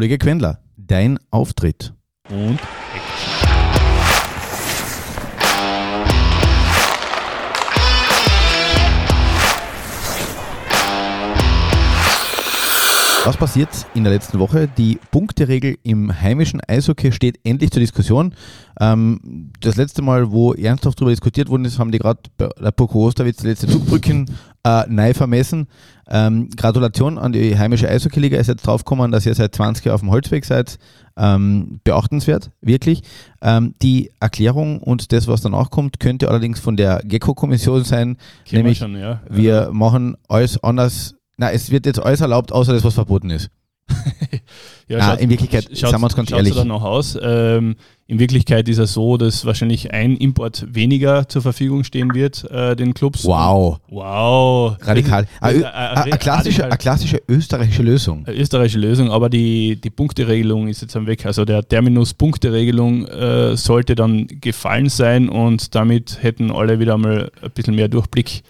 Kollege Quendler, dein Auftritt. Und Was passiert in der letzten Woche? Die Punkteregel im heimischen Eishockey steht endlich zur Diskussion. Ähm, das letzte Mal, wo ernsthaft darüber diskutiert worden ist, haben die gerade bei der Poko Osterwitz die letzte Zugbrücken äh, neu vermessen. Ähm, Gratulation an die heimische Eishockey-Liga. Ihr seid draufgekommen, dass ihr seit 20 Jahren auf dem Holzweg seid. Ähm, beachtenswert, wirklich. Ähm, die Erklärung und das, was danach kommt, könnte allerdings von der GECO-Kommission sein. kennen nämlich, wir schon, ja. wir machen alles anders. Na, es wird jetzt alles erlaubt, außer das, was verboten ist. ja, Na, in Wirklichkeit, schaut, sagen wir uns ganz schaut ehrlich. danach aus. Ähm, in Wirklichkeit ist es so, dass wahrscheinlich ein Import weniger zur Verfügung stehen wird, äh, den Clubs. Wow, Wow. radikal. Das Eine äh, äh, klassische, klassische österreichische Lösung. Eine österreichische Lösung, aber die, die Punkteregelung ist jetzt am Weg. Also der Terminus Punkteregelung äh, sollte dann gefallen sein und damit hätten alle wieder mal ein bisschen mehr Durchblick.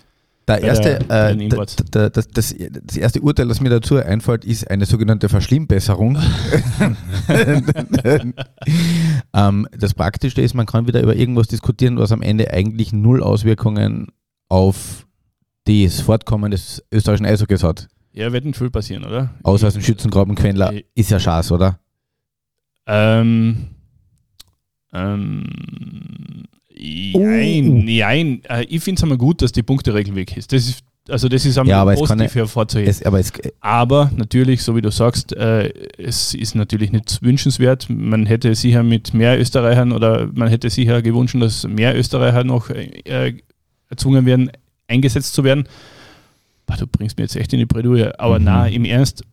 Der erste, der- äh, den d- Imports. d- das, das, das erste Urteil, das mir dazu einfällt, ist eine sogenannte Verschlimmbesserung. ähm, das Praktische ist, man kann wieder über irgendwas diskutieren, was am Ende eigentlich null Auswirkungen auf das Fortkommen des österreichischen Eishockeys hat. Ja, wird nicht viel passieren, oder? Außer aus dem Schützengraben Quendler. Äh, Ist ja Schaß, oder? Ähm, ähm, nein, nein. Äh, ich finde es einmal gut, dass die Punkteregel weg ist. Das ist also das ist einmal Ja, aber positiv hervorzuheben. Es, aber es, Aber natürlich, so wie du sagst, äh, es ist natürlich nicht wünschenswert. Man hätte sicher mit mehr Österreichern oder man hätte sicher gewünscht, dass mehr Österreicher noch äh, erzwungen werden, eingesetzt zu werden. Boah, du bringst mir jetzt echt in die Bredouille. Aber Mhm. na, im Ernst,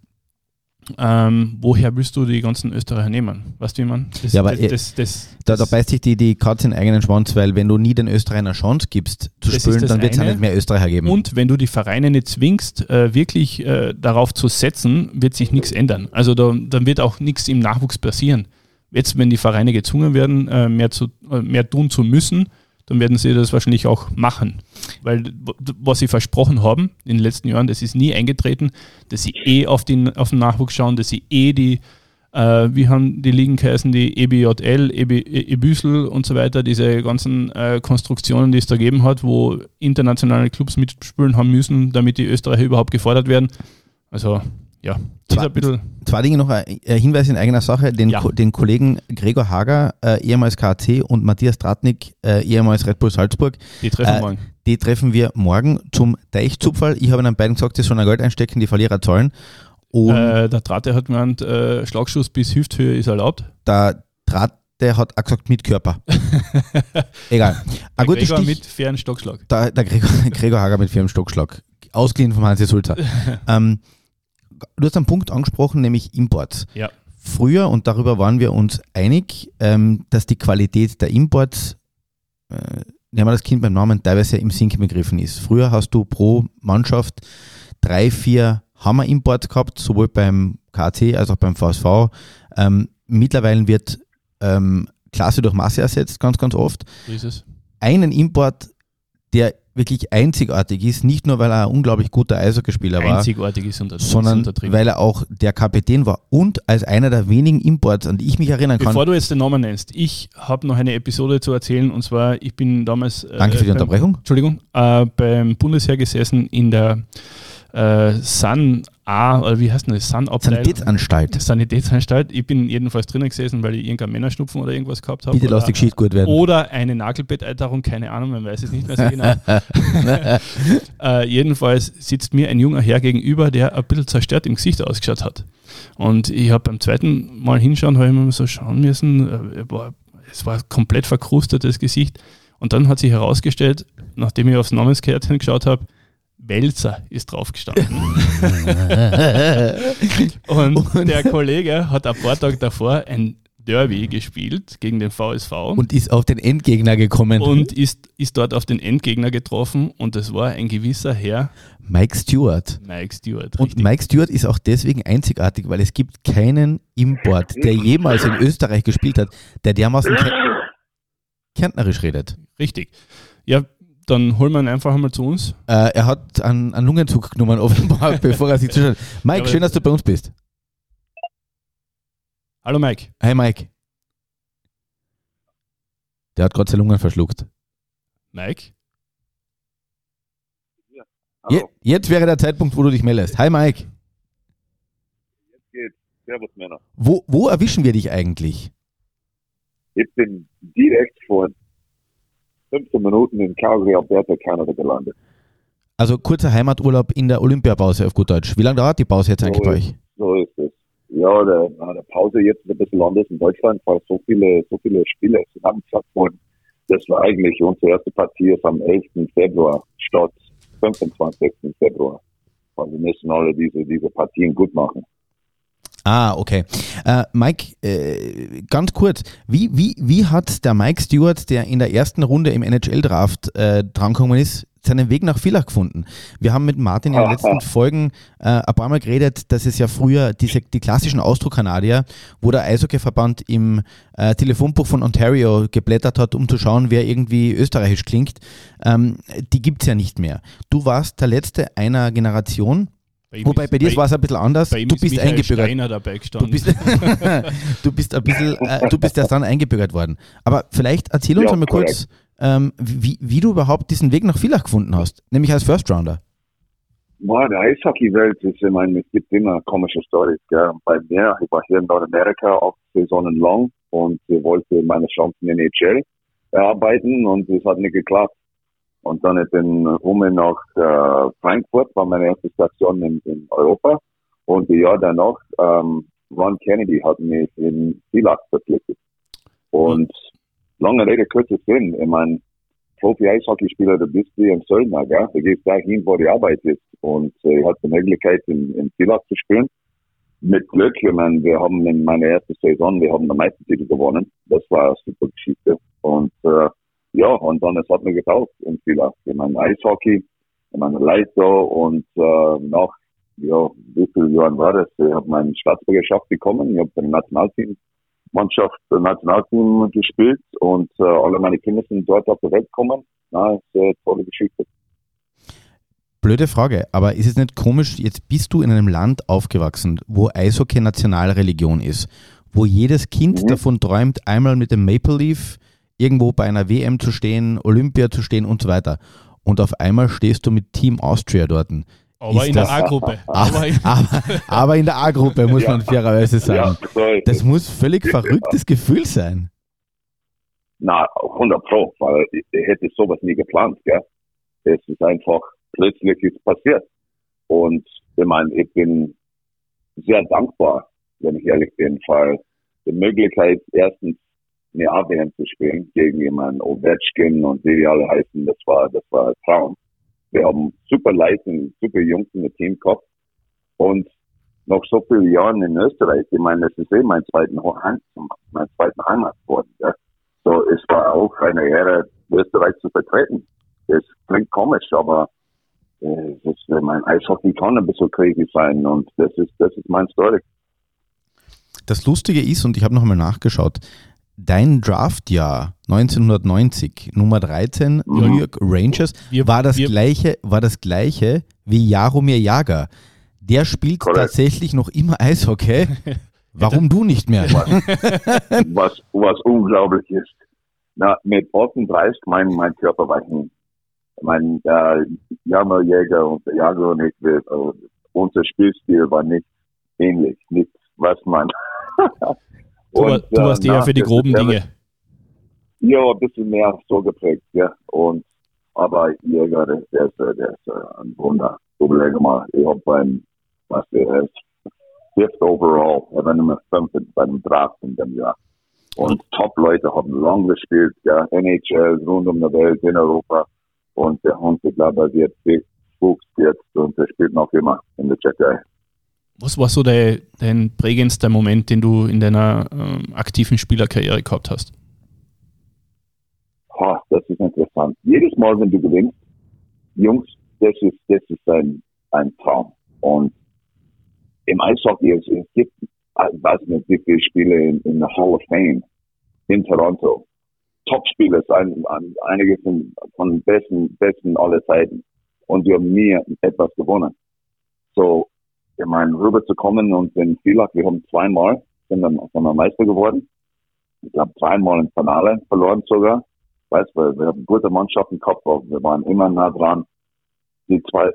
ähm, woher willst du die ganzen Österreicher nehmen? Weißt du, wie man? Das, Ja, aber das, eh- das, das, da, da beißt sich die, die Katze in den eigenen Schwanz, weil wenn du nie den Österreichern eine Chance gibst zu spielen, dann wird es ja nicht mehr Österreicher geben. Und wenn du die Vereine nicht zwingst, äh, wirklich äh, darauf zu setzen, wird sich nichts ändern. Also da, dann wird auch nichts im Nachwuchs passieren. Jetzt, wenn die Vereine gezwungen werden, äh, mehr, zu, äh, mehr tun zu müssen, dann werden sie das wahrscheinlich auch machen. Weil was sie versprochen haben in den letzten Jahren, das ist nie eingetreten, dass sie eh auf den, auf den Nachwuchs schauen, dass sie eh die, äh, wie haben die Ligen geheißen, die E EBJL, EB, EBÜSL und so weiter, diese ganzen äh, Konstruktionen, die es da gegeben hat, wo internationale Clubs mitspielen haben müssen, damit die Österreicher überhaupt gefordert werden. Also ja, ein bisschen, Zwei Dinge noch, ein ein Hinweis in eigener Sache. Den, Ja. Ko den Kollegen Gregor Hager, äh, ehemals KAC und Matthias Tratnik, äh, ehemals Red Bull Salzburg, die treffen Äh, morgen. die treffen wir morgen zum Deichzupferl. Ich habe ihnen beiden gesagt, sie sollen ein Geld einstecken, die Verlierer zahlen. Und Äh, der Trate hat gemeint, äh, Schlagschuss bis Hüfthöhe ist erlaubt. der Draht, der hat auch gesagt, mit Körper. Egal. Ein Der gutes Gregor Stich, mit fairen Stockschlag. der, der Gregor, Gregor Hager mit Firmenstockschlag. Ausgeliehen vom Hansi Sulzer. ähm, du hast einen Punkt angesprochen, nämlich Imports. Ja. Früher, und darüber waren wir uns einig, ähm, dass die Qualität der Imports, äh, nehmen wir das Kind beim Namen, teilweise im Sinken begriffen ist. Früher hast du pro Mannschaft drei, vier Hammer-Imports gehabt, sowohl beim KC als auch beim VSV. Ähm, mittlerweile wird ähm, Klasse durch Masse ersetzt, ganz, ganz oft So ist es. einen Import, der wirklich einzigartig ist, nicht nur weil er ein unglaublich guter Eishockeyspieler war, sondern weil er auch der Kapitän war und als einer der wenigen Imports, an die ich mich erinnern kann. Bevor du jetzt den Namen nennst, ich habe noch eine Episode zu erzählen und zwar, ich bin damals. äh, Danke für die beim- Unterbrechung. Entschuldigung, äh, beim Bundesheer gesessen in der äh, San A, oder wie heißt das? San. Sanitätsanstalt. Sanitätsanstalt. Ich bin jedenfalls drinnen gesessen, weil ich irgendeinen Männerschnupfen oder irgendwas gehabt habe. Bitte lass die Geschichte gut werden. Oder eine Nagelbetteiterung, keine Ahnung, man weiß es nicht mehr so genau. äh, jedenfalls sitzt mir ein junger Herr gegenüber, der ein bisschen zerstört im Gesicht ausgeschaut hat. Und ich habe beim zweiten Mal hinschauen, habe ich mir so schauen müssen, äh, war, es war komplett verkrustetes Gesicht. Und dann hat sich herausgestellt, nachdem ich aufs Namenskärtchen geschaut habe, Welzer ist draufgestanden. Und, der Kollege hat ein paar Tage davor ein Derby gespielt gegen den VSV und ist auf den Endgegner gekommen. und ist, ist dort auf den Endgegner getroffen und das war ein gewisser Herr Mike Stewart. Mike Stewart. Und richtig. Mike Stewart ist auch deswegen einzigartig, weil es gibt keinen Import, der jemals in Österreich gespielt hat, der dermaßen kärntnerisch redet. richtig. Ja, dann holen wir ihn einfach einmal zu uns. Äh, er hat einen, einen Lungenzug genommen, offenbar, bevor er sich zuschaut. Mike, Ja, schön, dass du bei uns bist. Hallo Mike. Hi Mike. Der hat gerade seine Lungen verschluckt. Mike? Je, jetzt wäre der Zeitpunkt, wo du dich meldest. Hi Mike. Jetzt geht's. Servus Männer. Wo, wo erwischen wir dich eigentlich? Ich bin direkt vor 15 Minuten in Calgary, Alberta, Kanada gelandet. Also kurzer Heimaturlaub in der Olympiapause auf gut Deutsch. Wie lange dauert die Pause jetzt eigentlich So bei ist- euch? So ist es. Ja, der, Pause jetzt ist ein bisschen anders in Deutschland, weil so viele, so viele Spiele zusammengesagt wurden. Das war eigentlich unsere erste Partie ist am 11. Februar statt 25. Februar. Weil wir müssen alle diese, diese Partien gut machen. Ah, okay. Äh, Mike, äh, ganz kurz, wie, wie, wie hat der Mike Stewart, der in der ersten Runde im NHL-Draft äh, drangekommen ist, seinen Weg nach Villach gefunden? Wir haben mit Martin in den letzten Folgen äh, ein paar Mal geredet, dass es ja früher diese, die klassischen Austro-Kanadier, wo der Eishockey-Verband im äh, Telefonbuch von Ontario geblättert hat, um zu schauen, wer irgendwie österreichisch klingt, ähm, die gibt es ja nicht mehr. Du warst der Letzte einer Generation, Bei wobei ist- bei dir war es ein bisschen anders. bei ihm Du ist bist Michael eingebürgert. Steiner dabei Du bist, du bist ein bisschen, äh, du bist erst dann eingebürgert worden. Aber vielleicht erzähl uns Ja, einmal kurz, ähm, wie, wie du überhaupt diesen Weg nach Villach gefunden hast, nämlich als First Rounder. Boah, der Eishockey-Welt ist, ich meine, es gibt immer komische Stories. Gell? Bei mir, ich war hier in Nordamerika acht Saisonen lang und ich wollte meine Chancen in NHL erarbeiten und es hat nicht geklappt. Und dann ich bin rum nach äh, Frankfurt, war meine erste Station in, in Europa. Und ein Jahr danach, ähm, Ron Kennedy hat mich in Villach verpflichtet. Und lange Rede, kurzer Sinn, ich meine, Profi-Eishockeyspieler, du bist wie ein Söldner, gell? Du gehst dahin, wo die Arbeit ist. Und äh, ich hatte die Möglichkeit, in, in Villach zu spielen. Mit Glück, ich meine, wir haben in meiner ersten Saison, wir haben den Meistertitel gewonnen. Das war eine super Geschichte. Und äh, ja, und dann, es hat mir getaugt in Villach. Ich meine, Eishockey, ich meine, Leiter und äh, nach, ja, wie viele Jahren war das? Ich habe meine Staatsbürgerschaft bekommen. Ich habe beim Nationalteam Mannschaft, äh, Nationalteam gespielt und äh, alle meine Kinder sind dort auf die Welt gekommen. Na, ist eine tolle Geschichte. Blöde Frage, aber ist es nicht komisch, jetzt bist du in einem Land aufgewachsen, wo Eishockey Nationalreligion ist, wo jedes Kind Mhm. davon träumt, einmal mit dem Maple Leaf irgendwo bei einer WM zu stehen, Olympia zu stehen und so weiter. Und auf einmal stehst du mit Team Austria dort. aber ist in der das- A-Gruppe. Aber, Aber in- aber, aber in der A-Gruppe, muss Ja. man fairerweise sagen. ist Das muss völlig verrücktes Gefühl sein. Na, 100 Pro, weil ich, ich hätte sowas nie geplant, gell. Es ist einfach, plötzlich ist passiert. Und ich meine, ich bin sehr dankbar, wenn ich ehrlich bin, weil die Möglichkeit, erstens AWM zu spielen gegen jemanden Ovechkin und wie die alle heißen, das war, das war ein Traum. Wir haben super Leute, super Jungs in der Team gehabt. Und nach so vielen Jahren in Österreich, ich meine, das ist eh mein zweiten Heim, mein zweiten Heimat geworden, ja. So, es war auch eine Ehre, Österreich zu vertreten. Das klingt komisch, aber äh, das, äh, mein Eishockey kann ein bisschen crazy sein und das ist, das ist mein Story. Das Lustige ist, und ich habe nochmal nachgeschaut, dein Draftjahr 1990, Nummer 13, Mhm. New York Rangers, Wir- war das wir- gleiche, war das gleiche wie Jaromir Jager. Der spielt Korrekt. tatsächlich noch immer Eishockey. Warum du nicht mehr? was, was unglaublich ist. Na, mit 38, mein, mein Körper war hin. Mein, äh, Jammerjäger und der Jager und ich, wir, äh, unser Spielstil war nicht ähnlich, nicht was man. Du, Und, du äh, warst eher na, für die groben ist- Dinge. Ja, ein bisschen mehr so geprägt, ja. Und, aber Jäger, der, der ist, äh, der ist äh, ein Wunder. Überlege mal, ich hab beim, was der ist, fifth overall, er war Nummer fünf beim Draft in dem Jahr. Und Top-Leute haben lang gespielt, ja, NHL, rund um die Welt, in Europa. Und der Hund, ich glaube, wird Fuchs jetzt und er spielt noch immer in der Tschechei. Was war so dein, dein prägendster Moment, den du in deiner ähm, aktiven Spielerkarriere gehabt hast? Ha, das ist interessant. Jedes Mal, wenn du gewinnst, Jungs, das ist, das ist ein, ein Traum. Und im Eishockey, es, es gibt, ich weiß nicht, wie viele Spiele in, in der Hall of Fame in Toronto. Top-Spieler, ein, ein, einige von, von besten, besten aller Zeiten. Und wir haben nie etwas gewonnen. So, ich meine, rüberzukommen und in Villach, wir haben zweimal sind wir, sind wir Meister geworden. Ich glaube, zweimal im Finale verloren sogar. Weißt du, wir haben gute Mannschaften gehabt, wir waren immer nah dran. Die zwei,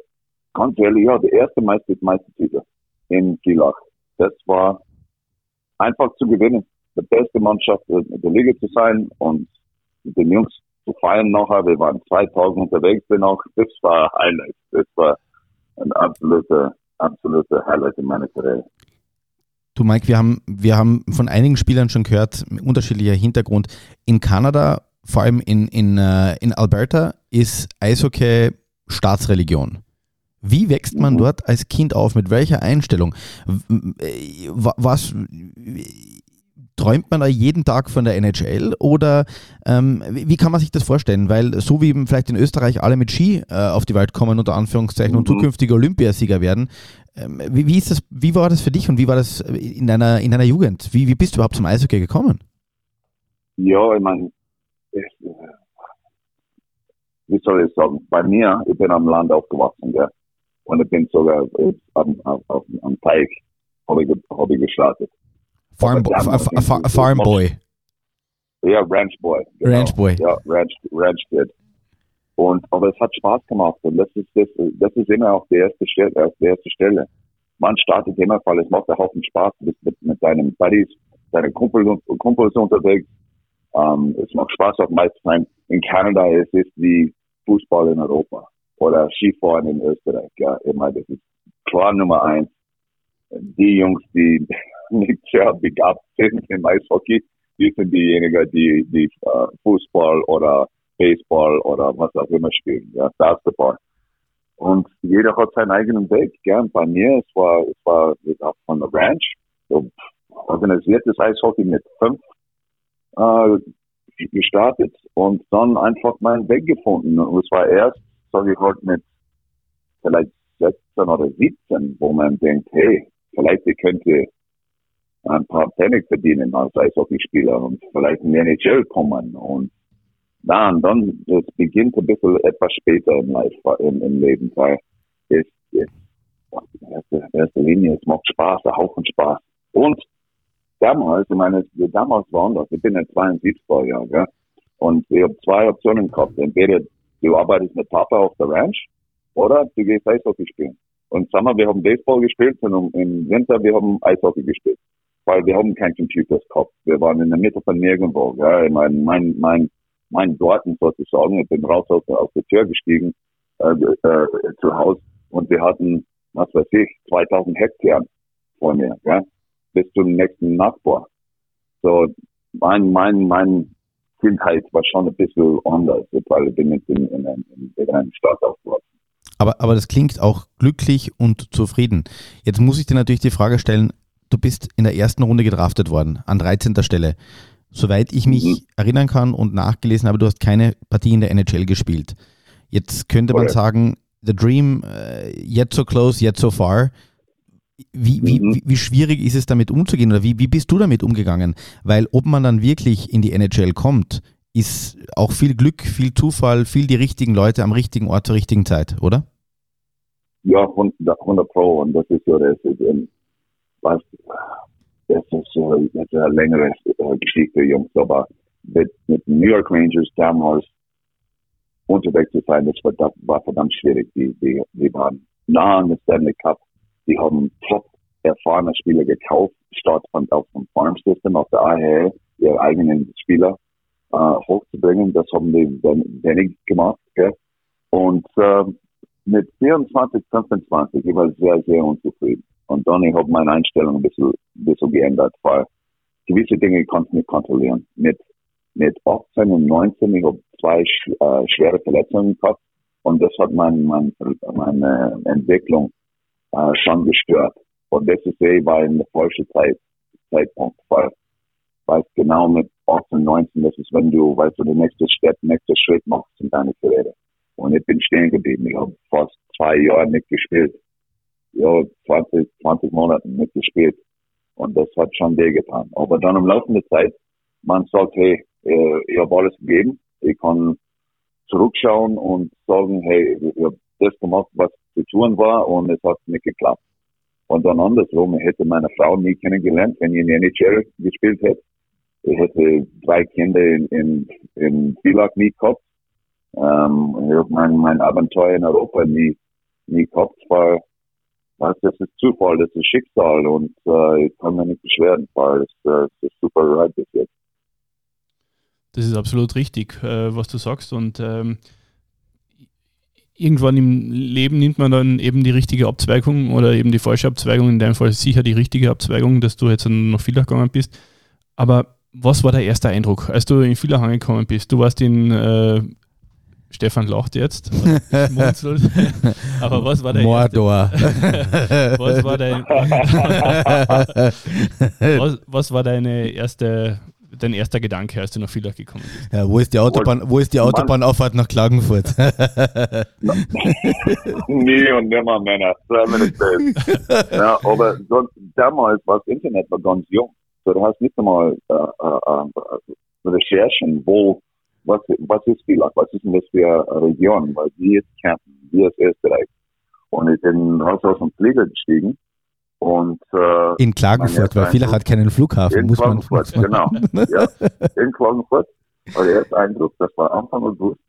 ganz ehrlich, ja, der erste Meister, Meistertitel in Villach. Das war einfach zu gewinnen. Die beste Mannschaft der Liga zu sein und mit den Jungs zu feiern nachher. Wir waren 2000 unterwegs noch. Das war Highlight. Das war ein absoluter, absoluter Highlight in meiner Karriere. Du Mike, wir haben, wir haben von einigen Spielern schon gehört, unterschiedlicher Hintergrund. In Kanada, vor allem in, in, äh, in Alberta, ist Eishockey Staatsreligion. Wie wächst man mhm. dort als Kind auf? Mit welcher Einstellung? Was träumt man da jeden Tag von der NHL oder ähm, wie kann man sich das vorstellen? Weil so wie vielleicht in Österreich alle mit Ski äh, auf die Welt kommen, unter Anführungszeichen, mhm. und zukünftige Olympiasieger werden, ähm, wie, wie, ist das, wie war das für dich und wie war das in deiner, in deiner Jugend? Wie, wie bist du überhaupt zum Eishockey gekommen? Ja, ich meine, wie soll ich sagen, bei mir, ich bin am Land aufgewachsen, gell? und ich bin sogar am, am, am Teig habe ich, hab ich gestartet. Farm, fa farm Boy. Ja, Ranch Boy. Genau. Ranch Boy. Ja, Ranch, Ranch Kid. Und, aber es hat Spaß gemacht und das ist, das, das ist immer auf der ersten Stelle, auf der ersten Stelle. Man startet immer, weil es macht einen Haufen Spaß, du bist mit, mit deinen Buddies, deinen Kumpels, Kumpels unterwegs. Ähm, es macht Spaß auf Meistersheim. In Kanada es ist es wie Fußball in Europa oder Skifahren in Österreich. Ja, immer das ist klar Nummer eins. Die Jungs, die nicht sehr begabt sind im Eishockey, die sind diejenigen, die, die uh, Fußball oder Baseball oder was auch immer spielen, ja, Basketball. Und jeder hat seinen eigenen Weg, gern. Bei mir, es war, es war von der Ranch, so organisiertes Eishockey mit fünf äh, gestartet und dann einfach meinen Weg gefunden. Und es war erst, sage ich halt, mit vielleicht 16 oder 17, wo man denkt, hey, vielleicht ich könnte ein paar Pfennig verdienen als Eishockeyspieler und vielleicht in die NHL kommen. Und dann, dann, es beginnt ein bisschen etwas später im, Life, im, im Leben, weil es, es, in erster, Linie, es macht Spaß, ein Haufen Spaß. Und damals, ich meine, damals war anders. Ich bin ein 72 Jahr, ja. Und ich habe zwei Optionen gehabt. Entweder du arbeitest mit Papa auf der Ranch oder du gehst Eishockey spielen. Und Sommer, wir haben Baseball gespielt und im Winter, wir haben Eishockey gespielt weil wir haben keinen Computerskopf. Wir waren in der Mitte von nirgendwo. Ja. Ich mein, mein, mein, mein Garten sozusagen, ich bin raus aus, aus der Tür gestiegen äh, äh, zu Hause und wir hatten, was weiß ich, 2000 Hektar vor mir, ja, bis zum nächsten Nachbar. So, mein, mein, mein Kindheit war schon ein bisschen anders, weil ich bin nicht in, in, in, in einer Stadt aufgewachsen. Aber, aber das klingt auch glücklich und zufrieden. Jetzt muss ich dir natürlich die Frage stellen, du bist in der ersten Runde gedraftet worden, an 13. Stelle. Soweit ich mich mhm. erinnern kann und nachgelesen habe, du hast keine Partie in der NHL gespielt. Jetzt könnte man sagen, the dream, uh, yet so close, yet so far. Wie, wie, mhm. wie, schwierig ist es damit umzugehen oder wie, wie bist du damit umgegangen? Weil ob man dann wirklich in die NHL kommt, ist auch viel Glück, viel Zufall, viel die richtigen Leute am richtigen Ort zur richtigen Zeit, oder? Ja, 100 Pro und das ist ja das. Ist, was, das ist, äh, das ist eine längere äh, Geschichte, Jungs, aber mit, mit New York Rangers damals unterwegs zu sein, das war, das war verdammt schwierig. Die, die, die waren nah an der Stanley Cup. Die haben top erfahrene Spieler gekauft, statt von, auf dem Farm System, auf der AHL, ihre eigenen Spieler äh, hochzubringen. Das haben die wenig gemacht. Gell? Und äh, mit 24, 25, ich war sehr, sehr unzufrieden. Und dann ich habe meine Einstellung ein bisschen, ein bisschen geändert, weil gewisse Dinge kannst du nicht kontrollieren. Mit, mit 18 und 19, ich habe zwei äh, schwere Verletzungen gehabt und das hat mein, mein, meine Entwicklung äh, schon gestört. Und das ist eh war in der falschen Zeit, Zeitpunkt, weil, weil genau mit 18, 19, das ist, wenn du, weißt du, der nächste Step, nächste Schritt machst in deiner Karriere. Und ich bin stehen geblieben. Ich habe fast zwei Jahre nicht gespielt ja, 20, 20 Monaten mitgespielt. Und das hat schon wehgetan. Aber dann im Laufe der Zeit, man sagt, hey, äh, ich habe alles gegeben. Ich kann zurückschauen und sagen, hey, ich habe das gemacht, was zu tun war und es hat nicht geklappt. Und dann andersrum, ich hätte meine Frau nie kennengelernt, wenn ich in der NHL gespielt hätte. Ich hätte drei Kinder in, in, in Villach nie gehabt. Ähm, ich habe mein, mein Abenteuer in Europa nie, nie gehabt. War, was, das ist Zufall, das ist Schicksal und äh, ich kann mir nicht beschweren, weil das, äh, ist super right bis jetzt. Das ist absolut richtig, äh, was du sagst. Und ähm, irgendwann im Leben nimmt man dann eben die richtige Abzweigung oder eben die falsche Abzweigung, in deinem Fall sicher die richtige Abzweigung, dass du jetzt noch viel gegangen bist. Aber was war der erste Eindruck, als du in Villach angekommen bist? Du warst in äh, Stefan lacht jetzt, aber was war der Mordor. Erste, was, war dein, was, was war deine erste dein erster Gedanke, als du nach Villach gekommen bist? Ja, wo ist die Autobahn, wo ist die Autobahnauffahrt nach Klagenfurt? Nie und nimmer, Männer. ja, aber damals war das Internet war ganz jung. So, du hast nicht einmal äh, äh, äh, Recherchen, wo, was, was ist Villach, was ist denn das für eine Region, weil wie ist Kärnten, wie ist Österreich. Und ich bin raus aus dem Flieger gestiegen und, äh, in Klagenfurt, weil Villach hat keinen Flughafen. In muss Klagenfurt, man genau. ja, in Klagenfurt war der erste Eindruck, das war Anfang August,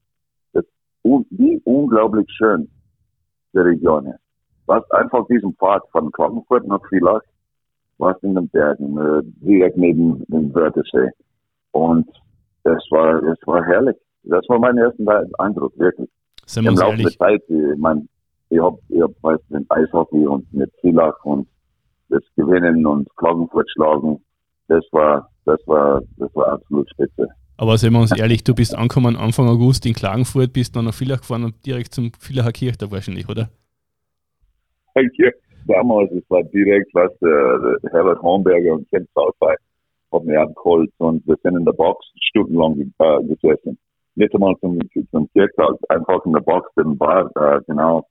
das, wie unglaublich schön die Region ist. Was einfach diesen Pfad von Klagenfurt nach Villach, was in den Bergen, äh, direkt neben dem Wörthersee. Und das war, das war herrlich. Das war mein erster Eindruck, wirklich. Im Laufe ehrlich. der Zeit, ich mein, ich hab, ich hab, weißt, mit Eishockey und mit Villach und das Gewinnen und Klagenfurt schlagen, das war, das war, das war absolut spitze. Aber seien wir uns ehrlich, du bist angekommen Anfang August in Klagenfurt, bist dann nach Villach gefahren und direkt zum Villacher Kirchtag wahrscheinlich, oder? Ja, damals, es war direkt, was der Herbert Hornberger und Ken Salfei haben mir abgeholt und wir sind in der Box stundenlang äh, gesessen. Nicht einmal zum, zum Kirchtag, einfach in der Box im Bar, äh, genau,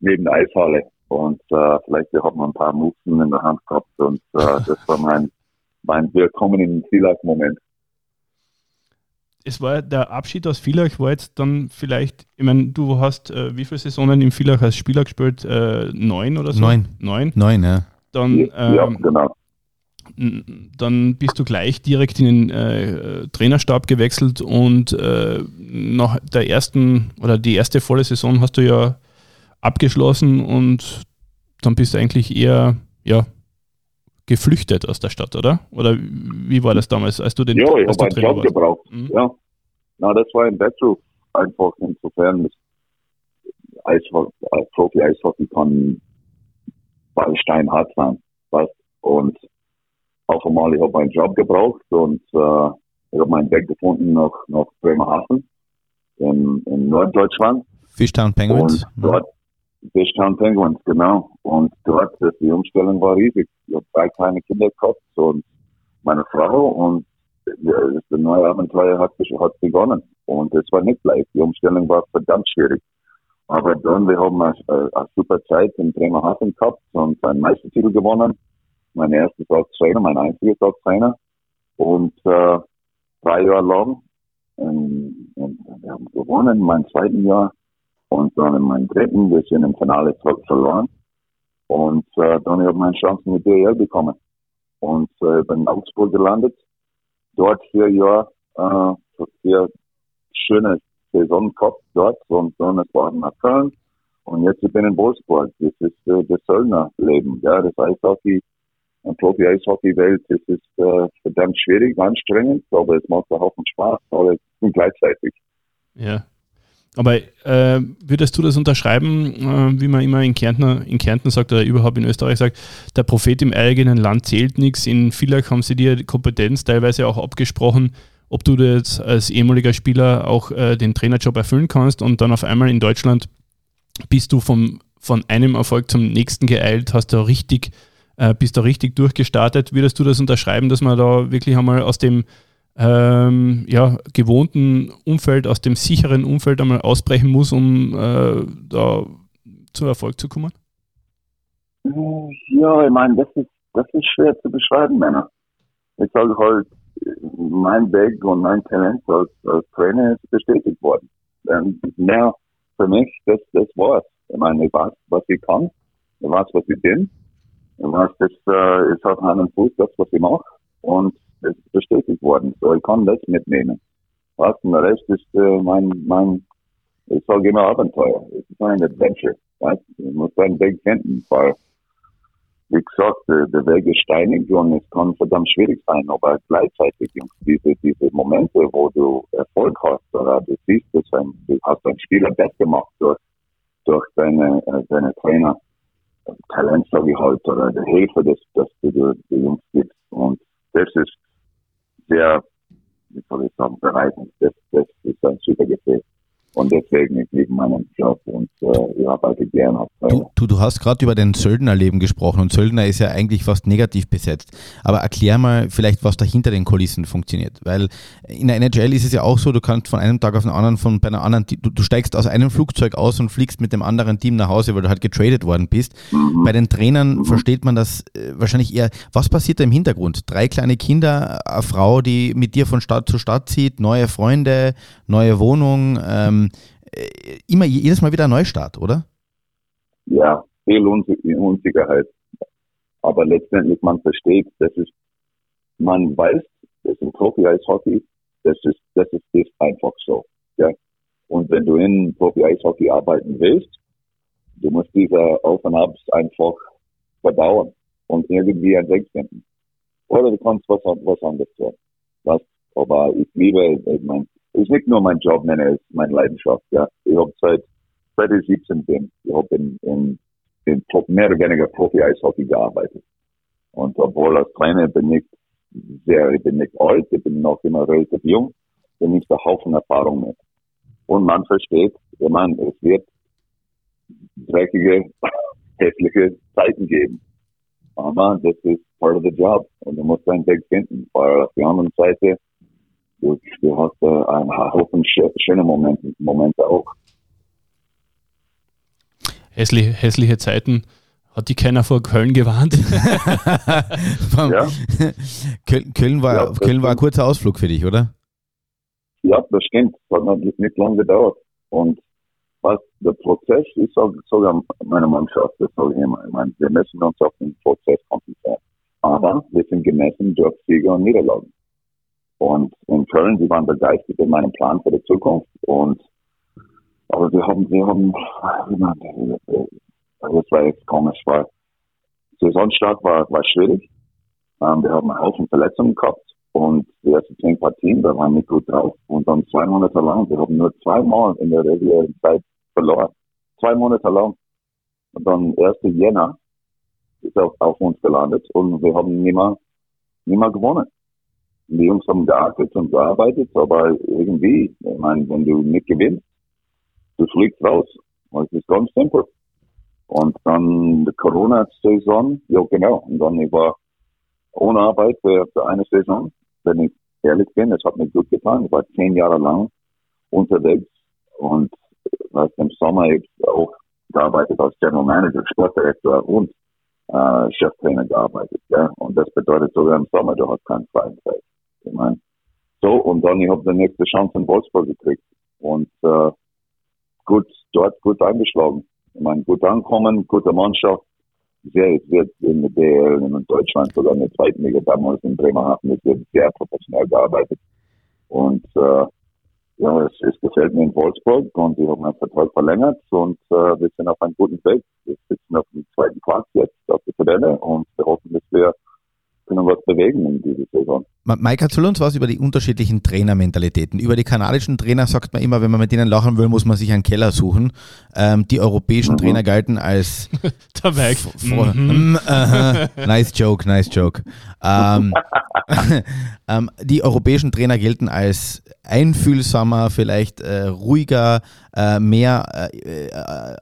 neben der Eishalle. Und äh, vielleicht hat man ein paar Musen in der Hand gehabt und äh, das war mein, mein Willkommen in Villach-Moment. Es war der Abschied aus Villach war jetzt dann vielleicht, ich meine, du hast äh, wie viele Saisonen im Villach als Spieler gespielt? Äh, neun oder so? Neun. Neun? Neun, ja. Dann, ähm, ja, genau. Dann bist du gleich direkt in den äh, Trainerstab gewechselt und äh, nach der ersten oder die erste volle Saison hast du ja abgeschlossen und dann bist du eigentlich eher ja, geflüchtet aus der Stadt, oder? Oder wie war das damals, als du den Ja, ich habe einen Job warst? gebraucht. Mhm. Ja. Na, das war ein Wettruf einfach insofern. Das Eishockey, Profi-Eishockey kann steinhart sein. Weißt? Und auf einmal, ich habe einen Job gebraucht und äh, ich habe meinen Weg gefunden nach, nach Bremerhaven in, in Norddeutschland. Fishtown Penguins. Und dort, Fishtown Penguins, genau. Und dort, die Umstellung war riesig. Ich habe drei kleine Kinder gehabt und meine Frau und das neue Abenteuer hat, hat begonnen. Und es war nicht leicht. Die Umstellung war verdammt schwierig. Aber dann, wir haben eine, eine super Zeit in Bremerhaven gehabt und einen Meistertitel gewonnen. Mein erstes als Trainer, mein einziges als Trainer. Und äh, drei Jahre lang. Und, und wir haben gewonnen, mein zweiten Jahr. Und dann in meinem dritten, wir sind im Finale verloren. Und äh, dann habe ich meine Chancen mit DL bekommen. Und äh, bin in Augsburg gelandet. Dort vier Jahre, äh, vier schöne Saison gehabt dort. Und dann ist Baden nach Köln. Und jetzt ich bin in Wolfsburg. Das ist äh, das Söllner Leben. Ja, das Eishockey, ein Profi-Eishockey-Welt, das ist äh, verdammt schwierig, anstrengend, aber es macht auch Spaß, alles gleichzeitig. Ja, aber äh, würdest du das unterschreiben, äh, wie man immer in Kärnten, in Kärnten sagt oder überhaupt in Österreich sagt, der Prophet im eigenen Land zählt nichts. In Villach haben sie dir Kompetenz teilweise auch abgesprochen, ob du jetzt als ehemaliger Spieler auch äh, den Trainerjob erfüllen kannst und dann auf einmal in Deutschland bist du vom, von einem Erfolg zum nächsten geeilt, hast du richtig, äh, bist da richtig durchgestartet. Würdest du das unterschreiben, dass man da wirklich einmal aus dem ähm, ja, gewohnten Umfeld, aus dem sicheren Umfeld einmal ausbrechen muss, um äh, da zu Erfolg zu kommen? Ja, ich meine, das ist, das ist schwer zu beschreiben, Männer. Ich sage halt, mein Weg und mein Talent als, als Trainer ist bestätigt worden. Ähm, mehr für mich, das, das war's. Ich meine, ich weiß, was ich kann, ich weiß, was ich bin. Was, das äh, ist auf einem Fuß das, was ich mache. Und es ist bestätigt worden. So, ich kann das mitnehmen. Was, und der Rest ist äh, mein, mein, ich sage immer Abenteuer. Es ist ein Adventure. Weißt? Ich muss einen Weg finden, weil, wie gesagt, der, der Weg ist steinig und es kann verdammt schwierig sein, aber gleichzeitig diese, diese Momente, wo du Erfolg hast oder du siehst, du hast einen Spieler best gemacht durch, durch deine, äh, deine Trainer, Talent, sage ich halt, oder die Hilfe, dass, dass du die Jungs gibst. Und das ist sehr, wie soll ich sagen, bereitend. Das, das ist ein super Gefühl. Und deswegen, ich liebe meinen Job und äh, ich arbeite gerne. Du, du, du hast gerade über dein Söldnerleben gesprochen und Söldner ist ja eigentlich fast negativ besetzt. Aber erklär mal vielleicht, was da hinter den Kulissen funktioniert. Weil in der NHL ist es ja auch so, du kannst von einem Tag auf den anderen, von bei einer anderen, du, du steigst aus einem Flugzeug aus und fliegst mit dem anderen Team nach Hause, weil du halt getradet worden bist. Mhm. Bei den Trainern mhm. versteht man das äh, wahrscheinlich eher. Was passiert da im Hintergrund? Drei kleine Kinder, eine Frau, die mit dir von Stadt zu Stadt zieht, neue Freunde, neue Wohnung. Ähm, ähm, immer jedes Mal wieder Neustart, oder? Ja, viel Unsicherheit. Aber letztendlich man versteht, das ist, man weiß, das ist ein Profi-Eishockey, das ist, das ist, ist einfach so. Ja. Und wenn du in Profi-Eishockey arbeiten willst, du musst diese Auf und Abs einfach verdauern und irgendwie einen Weg finden. Oder du kannst was, was anderes tun. Aber ich liebe, ich meine, ist nicht nur mein Job, nenne es meine Leidenschaft. Ja, ich habe seit seit ich 17 bin, ich habe in, in, in mehr oder weniger Profi-Eishockey gearbeitet. Und obwohl als Trainer bin ich sehr, ich bin nicht alt, ich bin noch immer relativ jung, bin ich der Haufen Erfahrung mit. Und man versteht, ich meine, es wird dreckige, hässliche Zeiten geben. Aber das ist part of the job. Und du musst deinen Weg finden. Weil auf der anderen Seite, du, du hast äh, einen Haufen schöne Momente, Momente auch. Hässliche, hässliche Zeiten. Hat die keiner vor Köln gewarnt? ja. Köln, Köln, war, ja, Köln war ein kurzer Ausflug für dich, oder? Ja, das stimmt. Das hat natürlich nicht lange gedauert. Und was der Prozess, sage sogar meiner Mannschaft, das sage ich immer, ich meine, wir müssen uns auf den Prozess konzentrieren. Aber wir sind gemessen durch Siege und Niederlagen. Und in Köln, sie waren begeistert in meinem Plan für die Zukunft. Und aber wir haben, wir haben, also das war jetzt komisch, weil Saisonstart war, war schwierig. Ähm, wir haben einen Haufen Verletzungen gehabt und die ersten zehn Partien, da waren nicht gut drauf. Und dann zwei Monate lang, wir haben nur zweimal in der regulären Zeit verloren. Zwei Monate lang. Und dann 1. Jänner ist auf, auf uns gelandet und wir haben nicht mehr gewonnen Jungs haben gearbeitet und gearbeitet, aber irgendwie, ich meine, wenn du nicht gewinnst, du fliegst raus. Das ist ganz simpel. Und dann die Corona-Saison, ja genau, und dann ich war ohne Arbeit für, eine Saison, wenn ich ehrlich bin, es hat mir gut getan. Ich war zehn Jahre lang unterwegs und was im Sommer auch gearbeitet als General Manager, Sportdirektor und äh, Cheftrainer gearbeitet. Ja? Und das bedeutet sogar im Sommer, du hast keine freie. Mein, so, und dann, ich habe die nächste Chance in Wolfsburg gekriegt. Und äh, gut, dort gut eingeschlagen. Ich meine, gut ankommen, gute Mannschaft. Sehr, es wird in der DL in Deutschland sogar in der zweiten Liga damals in Bremerhaven, es wird sehr professionell gearbeitet. Und äh, ja, es, es gefällt mir in Wolfsburg und ich habe meinen Vertrag verlängert und äh, wir sind auf einem guten Weg. Mike, erzähl uns was über die unterschiedlichen Trainermentalitäten. Über die kanadischen Trainer sagt man immer, wenn man mit denen lachen will, muss man sich einen Keller suchen. Ähm, die europäischen mhm. Trainer galten als Der Mike. Mhm. Uh, nice joke, nice joke. Ähm, ähm, die europäischen Trainer gelten als einfühlsamer, vielleicht äh, ruhiger, äh, mehr äh, äh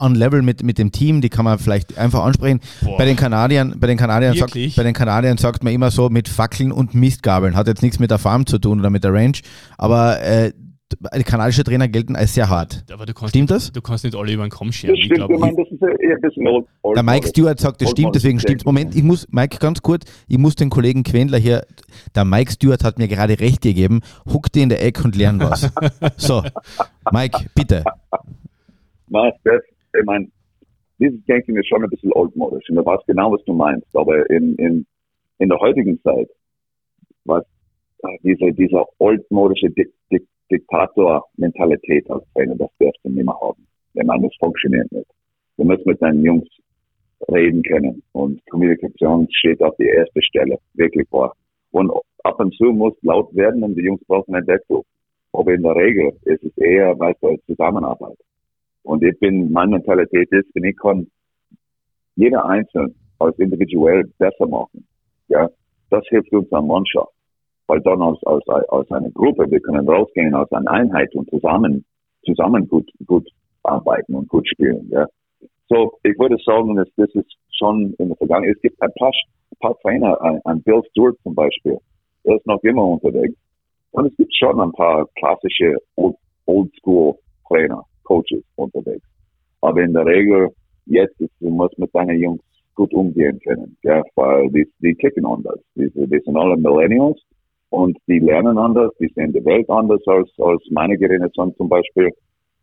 on level mit, mit dem Team, die kann man vielleicht einfach ansprechen. Boah. Bei den Kanadiern, bei den Kanadiern sagt, bei den Kanadiern sagt man immer so mit Fackeln und Mistgabeln. Hat jetzt nichts mit der Farm zu tun oder mit der Range, aber äh, kanadische Trainer gelten als sehr hart. stimmt nicht, das? Du kannst nicht alle über den Kamm scheren. Das stimmt, ich meine, das ist eher ein bisschen old, old Der Mike Stewart sagt, das stimmt, deswegen stimmt Moment, ich muss, Mike, ganz kurz, ich muss den Kollegen Quendler hier, der Mike Stewart hat mir gerade recht gegeben, huck dir in der Ecke und lern was. so, Mike, bitte. Was, das ich meine, dieses Denken ist schon ein bisschen altmodisch. Und du weißt genau, was du meinst. Aber in, in, in der heutigen Zeit, was diese, diese altmodische Dik Dik Diktator-Mentalität als Trainer, das darfst du nicht mehr haben. Ich meine, das funktioniert nicht. Du musst mit deinen Jungs reden können. Und Kommunikation steht auf die erste Stelle, wirklich vor. Und ab und zu muss laut werden und die Jungs brauchen ein Deckruf. Aber in der Regel ist es eher, weißt du, Zusammenarbeit. Und ich bin, meine Mentalität ist, wenn ich kann jeder Einzelne als individuell besser machen, ja, das hilft uns an Mannschaft. Weil dann als, als, als eine Gruppe, wir können rausgehen als eine Einheit und zusammen, zusammen gut, gut arbeiten und gut spielen, ja. So, ich würde sagen, dass das ist schon in der Vergangenheit. Es gibt ein paar, ein paar Trainer, ein, ein Bill Stewart zum Beispiel, der ist noch immer unterwegs. Und es gibt schon ein paar klassische Old-School-Trainer, Coaches unterwegs. Aber in der Regel, jetzt ist, du musst mit deinen Jungs gut umgehen können, ja, weil die, die ticken anders. Die, die sind alle Millennials und die lernen anders, die sehen die Welt anders als, als meine Generation zum Beispiel.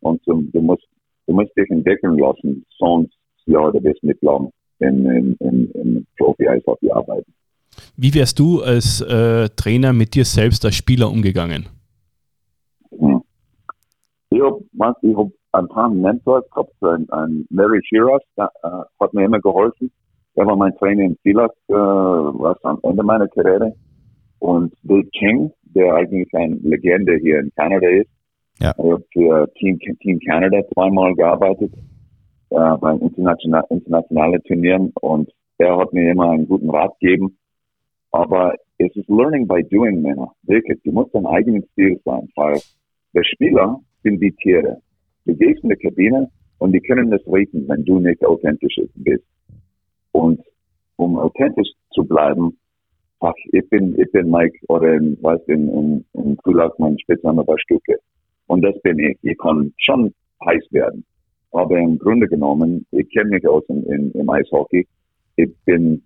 Und zum, du musst du musst dich entwickeln lassen, sonst ja, du bist nicht lang in, in, in, in Profi-Eishockey arbeiten. Wie wärst du als äh, Trainer mit dir selbst als Spieler umgegangen? Ich habe hab ein paar Mentors gehabt, ein, ein Mary Shiras, der äh, hat mir immer geholfen. Der war mein Trainer in Silas, äh, was am Ende meiner Karriere. Und Bill King, der eigentlich eine Legende hier in Kanada ist, ja. Ich habe für Team, Team Canada zweimal gearbeitet, äh, beim international, internationalen Turnieren und er hat mir immer einen guten Rat gegeben. Aber es ist Learning by Doing, Männer. Wirklich, du musst dein eigenes Stil sein, weil der Spieler sind die Tiere. Du gehst in die Kabine und die können das riechen, wenn du nicht authentisch bist. Und um authentisch zu bleiben, ach, ich bin, ich bin Mike oder in, weißt, in, in, in Kulag mein Spitzname war Stuke. Und das bin ich. Ich kann schon heiß werden. Aber im Grunde genommen, ich kenne mich aus in, in, im Eishockey. Ich bin,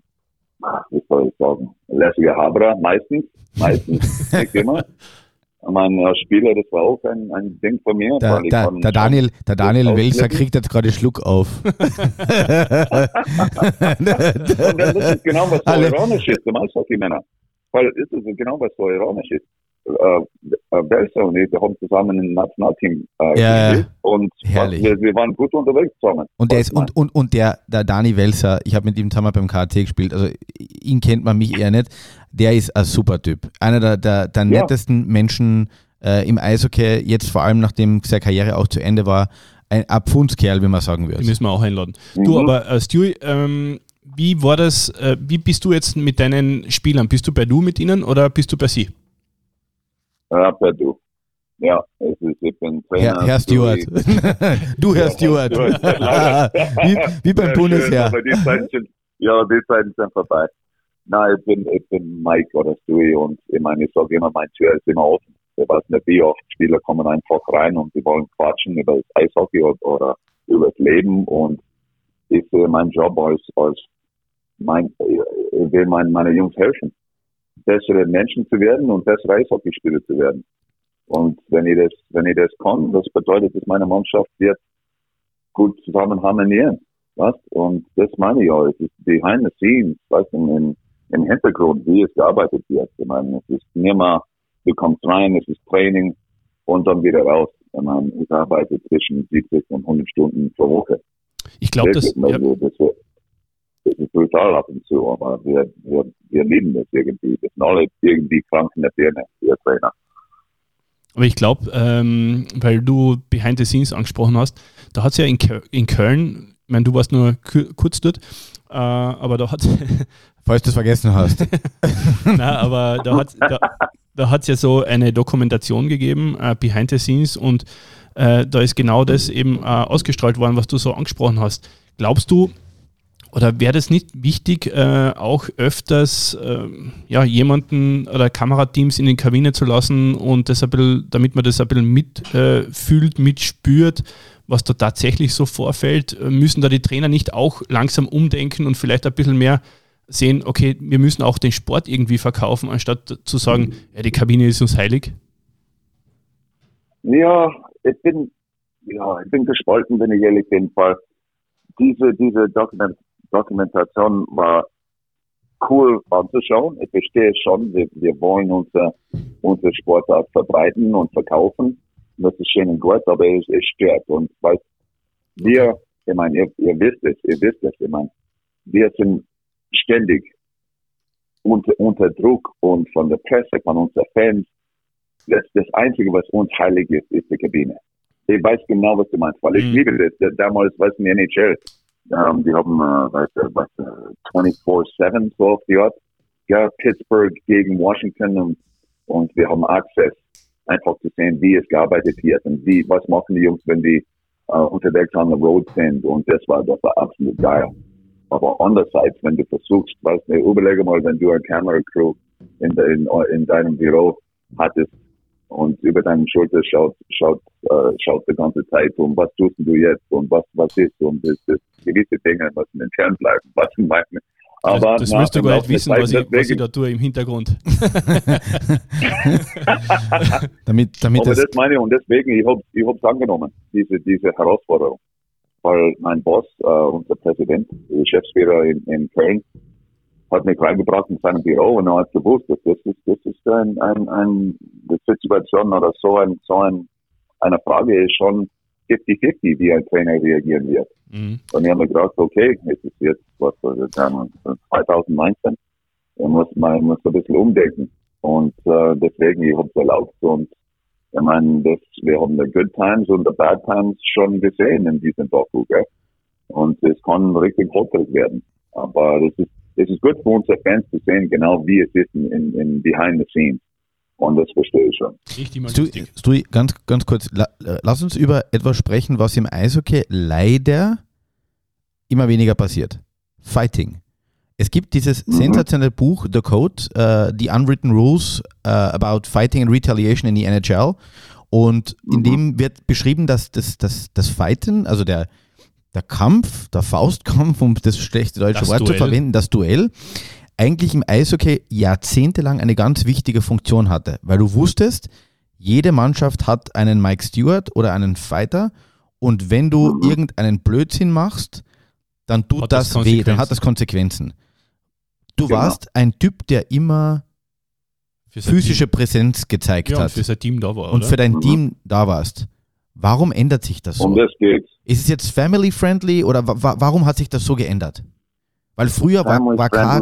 wie soll ich sagen, lässiger Haberer, meistens, meistens, nicht immer. Mein Spieler, das war auch ein, ein Ding von mir. Der, der, der Daniel, der Daniel Welser kriegt jetzt gerade Schluck auf. und das ist genau was so ironisch ist im Eishockey, Männer. Weil das ist genau was so ironisch ist äh, Belser und ich, wir haben zusammen im Nationalteam äh, ja, und wir, wir, waren gut unterwegs zusammen. Und der ist und, und, und der, der Dani Welser, ich habe mit ihm zusammen beim KT gespielt, also ihn kennt man mich eher nicht, der ist ein super Typ. Einer der, der, der ja. nettesten Menschen äh, im Eishockey, jetzt vor allem nachdem seine Karriere auch zu Ende war, ein Abfundskerl, wie man sagen würde. Die müssen wir auch einladen. Mhm. Du, aber äh, Stu, ähm, wie war das, äh, wie bist du jetzt mit deinen Spielern? Bist du bei du mit ihnen oder bist du bei sie? Ja, per Du. Ja, es ist, ich bin Trainer. Herr, Herr Stewart. du, Herr ja, Stewart. wie, wie beim ja, Bundesheer. Schön, ja, die Zeiten sind vorbei. Nein, ich bin, ich bin Mike oder Stewie und ich meine, ich sage immer, mein Tür ist immer offen. Ich weiß nicht, wie oft Spieler kommen einfach rein und die wollen quatschen über das Eishockey oder, oder über das Leben und ich sehe meinen Job als, als mein, ich will mein, meine Jungs helfen bessere Menschen zu werden und bessere Eishockeyspieler zu werden. Und wenn ich das, wenn ich das kann, das bedeutet, dass meine Mannschaft wird gut zusammen harmonieren. Was? Und das meine ich auch. Es ist behind the scenes, weißt du, im, im Hintergrund, wie es gearbeitet wird. Ich meine, es ist nicht mehr, du kommst rein, es ist Training und dann wieder raus. Ich meine, ich arbeite zwischen 70 und 100 Stunden pro Woche. Ich glaube, das, ja. das, das ist brutal ab und zu, aber wir, wir, wir lieben das irgendwie. Das sind alle irgendwie krank in der Birne, wir Trainer. Aber ich glaube, ähm, weil du Behind the Scenes angesprochen hast, da hat es ja in, in Köln, ich meine, du warst nur kurz dort, äh, aber da hat Falls du es vergessen hast. Nein, aber da hat da, da hat's ja so eine Dokumentation gegeben, äh, Behind the Scenes, und äh, da ist genau das eben äh, ausgestrahlt worden, was du so angesprochen hast. Glaubst du, oder wäre das nicht wichtig, äh, auch öfters äh, ja, jemanden oder Kamerateams in den Kabine zu lassen und das ein bisschen, damit man das ein bisschen mitfühlt, äh, mitspürt, was da tatsächlich so vorfällt? Müssen da die Trainer nicht auch langsam umdenken und vielleicht ein bisschen mehr sehen, okay, wir müssen auch den Sport irgendwie verkaufen, anstatt zu sagen, ja, die Kabine ist uns heilig? Ja, ich bin, ja, ich bin gespalten, wenn ich ehrlich bin, weil diese, diese Dokument, Dokumentation war cool anzuschauen. Ich verstehe schon, wir, wir wollen unser, unser Sportart verbreiten und verkaufen. Das ist schön und gut, aber es, es stört. Und weil wir, ich meine, ihr, ihr wisst es, ihr wisst es, ich meine, wir sind ständig unter, unter Druck und von der Presse, von unseren Fans. Das, das Einzige, was uns heilig ist, ist die Kabine. Ich weiß genau, was du meinst, weil ich mhm. liebe das. Damals, was in der NHL, um, die haben, äh, was, äh, 24-7 so auf. Ja, Pittsburgh gegen Washington und, und wir haben Access, einfach zu sehen, wie es gearbeitet wird und wie, was machen die Jungs, wenn die äh, unterwegs on the road sind und das war, das war absolut geil. Aber andererseits, wenn du versuchst, weißt du, überlege mal, wenn du eine Camera-Crew in, in, in deinem Büro hattest und über deine Schulter schaut, schaut, äh, schaut die ganze Zeit um, was tust du jetzt und was, was ist und das, das gewisse Dinge müssen intern bleiben, was ich meine. Aber das, das wirst du gar nicht wissen, was ich, was ich, da tue im Hintergrund. damit, damit Aber das meine ich und deswegen, ich habe ich es angenommen, diese, diese Herausforderung. Weil mein Boss, äh, unser Präsident, der Geschäftsführer in, in Köln, hat mich reingebracht in seinem Büro und er hat gewusst, dass das ist, das ist ein, ein, ein eine Situation oder so ein, so ein, eine Frage ist schon 50-50, wie ein Trainer reagieren wird. Mhm. Und ich habe mir gedacht, okay, es ist jetzt, was, 2019, man muss, man muss ein bisschen umdenken. Und äh, deswegen, ich habe es erlaubt und ich meine, das, wir haben die Good Times und die Bad Times schon gesehen in diesem Doku, gell? Und es kann richtig holprig werden. Aber das ist es ist gut für unsere Fans zu sehen, genau wie es ist in, in, in behind the scenes. Und das verstehe ich schon. Stu, Stu, ganz, ganz kurz, la, lass uns über etwas sprechen, was im Eishockey leider immer weniger passiert. Fighting. Es gibt dieses mhm. sensationelle Buch, The Code, uh, The Unwritten Rules uh, About Fighting and Retaliation in the NHL. Und in mhm. dem wird beschrieben, dass das, das, das Fighten, also der, der Kampf, der Faustkampf, um das schlechte deutsche das Wort Duell. zu verwenden, das Duell, eigentlich im Eishockey jahrzehntelang eine ganz wichtige Funktion hatte, weil du wusstest, jede Mannschaft hat einen Mike Stewart oder einen Fighter und wenn du mhm. irgendeinen Blödsinn machst, dann tut hat das, das weh, dann hat das Konsequenzen. Du genau. warst ein Typ, der immer physische Team. Präsenz gezeigt ja, hat. Und für sein Team da war. Und für dein mhm. Team da warst. Warum ändert sich das so? Um das geht's. Ist es jetzt family friendly oder wa warum hat sich das so geändert? Weil früher war, war klar.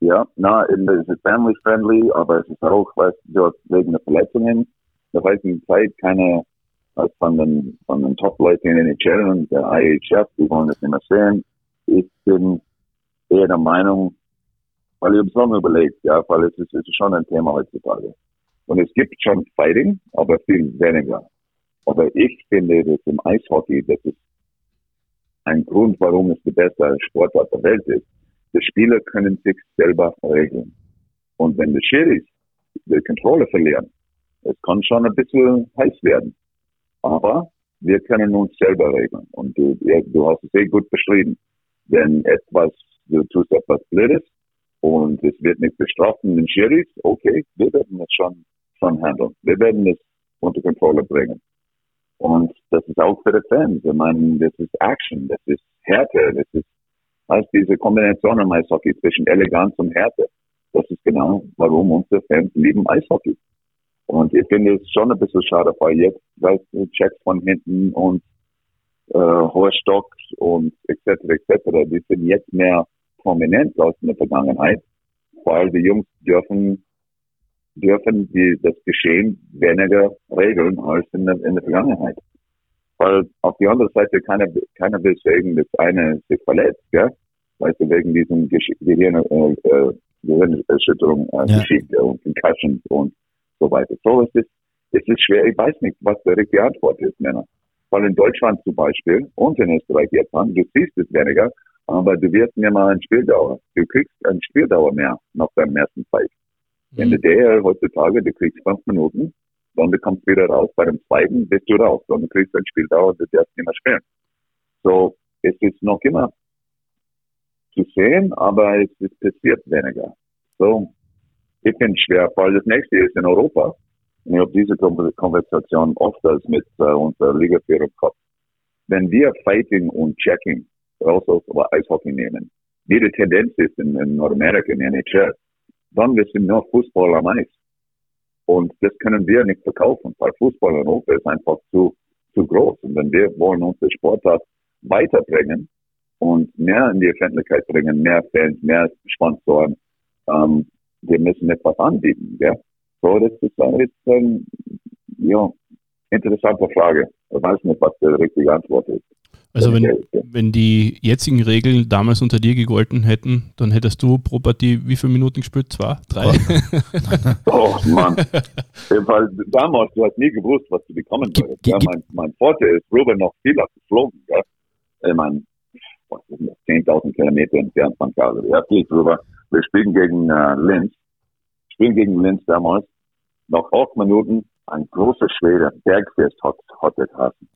Ja, na, es ist family friendly, aber es ist auch, weißt du, wegen der Verletzungen, der heutigen Zeit keine, von den, von den Top-Leuten in den NHL und der IHF, die wollen das immer sehen. Ich bin eher der Meinung, weil ich habe es lange überlegt, ja, weil es ist, es ist schon ein Thema heutzutage. Und es gibt schon Fighting, aber viel weniger. Aber ich finde, dass im Eishockey, das ist ein Grund, warum es die beste Sportart der Welt ist. Die Spieler können sich selber regeln. Und wenn die Schiris die Kontrolle verlieren, es kann schon ein bisschen heiß werden. Aber wir können uns selber regeln. Und du, du hast es sehr gut beschrieben. Wenn etwas, du tust etwas Blödes und es wird nicht bestraft in den Schiris, okay, wir werden es schon schon handeln. Wir werden es unter Kontrolle bringen. Und das ist auch für die Fans. Ich meine, das ist Action, das ist Härte, das ist, heißt diese Kombination im Eishockey zwischen Eleganz und Härte. Das ist genau, warum unsere Fans lieben Eishockey. Und ich finde es schon ein bisschen schade, weil jetzt, weißt du, Checks von hinten und äh, hohe Stocks und etc. etc. Die sind jetzt mehr prominent aus in der Vergangenheit, weil die Jungs dürfen dürfen die das Geschehen weniger regeln als in der, in der Vergangenheit. Weil auf die andere Seite keiner, keiner will wegen das eine sich verletzt, gell? Weißt du, wegen diesem Gehirn, äh, äh, Gehirnerschütterung, äh, ja. Geschichte und Concussions und so weiter. So ist es, es ist schwer. Ich weiß nicht, was die richtige Antwort ist, Männer. Weil in Deutschland zum Beispiel und in Österreich jetzt, du siehst es weniger, aber du wirst mir mal ein Spieldauer. Du kriegst ein Spieldauer mehr nach deinem ersten Fight. Wenn du der heutzutage, du kriegst fünf Minuten, dann kommst du wieder raus, bei dem zweiten bist du raus, dann kriegst du ein Spieldauer, du darfst nicht mehr spielen. So, es ist noch immer zu sehen, aber es ist passiert weniger. So, ich es schwer, weil das nächste ist in Europa. Und ich habe diese Konversation oft als mit äh, unserer Ligaführung gehabt. wenn wir Fighting und Checking raus aus Eishockey nehmen, wie die Tendenz ist in, in Nordamerika, in der NHL, dann wir sind nur Fußball am Eis. Und das können wir nicht verkaufen, weil Fußball in Europa ist einfach zu, zu groß. Und wenn wir wollen unsere Sportart weiterbringen und mehr in die Öffentlichkeit bringen, mehr Fans, mehr Sponsoren, ähm, wir müssen etwas anbieten. Ja? So, das ist, ist ähm, ja, interessante Frage. Ich weiß nicht, was die richtige Antwort ist. Also wenn, wenn die jetzigen Regeln damals unter dir gegolten hätten, dann hättest du pro Partie wie viele Minuten gespielt? Zwei? Drei? oh Mann. Weil damals, du hast nie gewusst, was du bekommen würdest. Ja, mein, mein Vater ist Ruben noch viel geflogen. Ja. Ich meine, 10.000 Kilometer entfernt von Calgary. Er fliegt rüber. Wir spielen gegen äh, Linz. Spielen gegen Linz damals. Nach acht Minuten ein großer Schwede, Bergfest hat, hat das heißen.